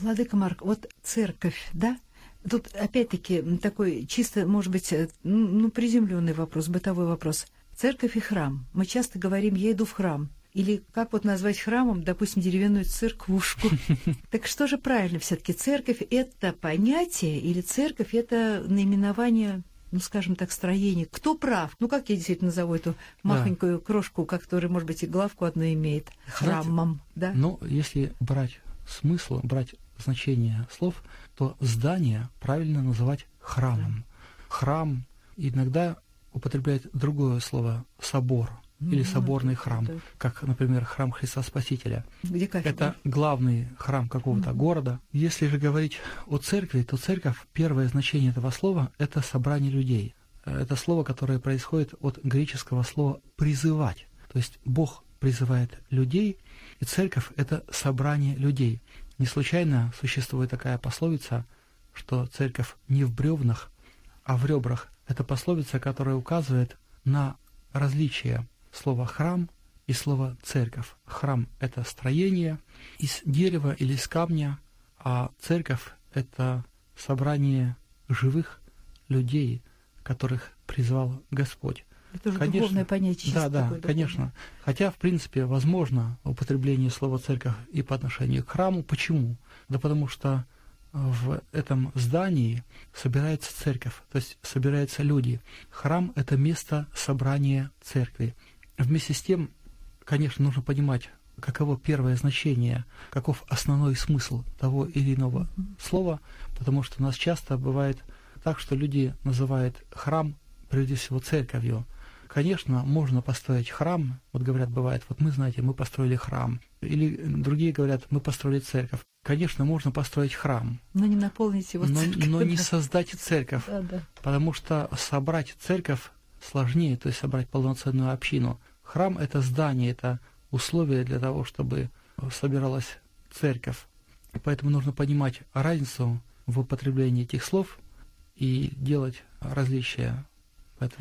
Владыка Марк, вот церковь, да? Тут опять-таки такой чисто, может быть, э, ну, приземленный вопрос, бытовой вопрос. Церковь и храм. Мы часто говорим, я иду в храм. Или как вот назвать храмом, допустим, деревянную церквушку. Так что же правильно все-таки? Церковь — это понятие или церковь — это наименование ну, скажем так, строение. Кто прав? Ну, как я действительно назову эту махонькую да. крошку, которая, может быть, и главку одну имеет, храмом, Знаете, да? Ну, если брать смысл, брать значение слов, то здание правильно называть храмом. Храм иногда употребляет другое слово собор или соборный храм, как, например, храм Христа Спасителя. Где Это главный храм какого-то города. Если же говорить о церкви, то церковь, первое значение этого слова – это собрание людей. Это слово, которое происходит от греческого слова «призывать». То есть Бог призывает людей, и церковь – это собрание людей. Не случайно существует такая пословица, что церковь не в бревнах, а в ребрах. Это пословица, которая указывает на различие слова «храм» и слова «церковь». Храм — это строение из дерева или из камня, а церковь — это собрание живых людей, которых призвал Господь. Это уже конечно, духовное понятие. Да, да, такое, конечно. Хотя, в принципе, возможно употребление слова «церковь» и по отношению к храму. Почему? Да потому что в этом здании собирается церковь, то есть собираются люди. Храм – это место собрания церкви. Вместе с тем, конечно, нужно понимать, каково первое значение, каков основной смысл того или иного слова, потому что у нас часто бывает так, что люди называют храм прежде всего церковью. Конечно, можно построить храм, вот говорят, бывает, вот мы, знаете, мы построили храм, или другие говорят, мы построили церковь. Конечно, можно построить храм. Но не наполнить его но, церковь. Но не создать церковь, да, да. потому что собрать церковь сложнее, то есть собрать полноценную общину. Храм – это здание, это условие для того, чтобы собиралась церковь. Поэтому нужно понимать разницу в употреблении этих слов и делать различия в этом.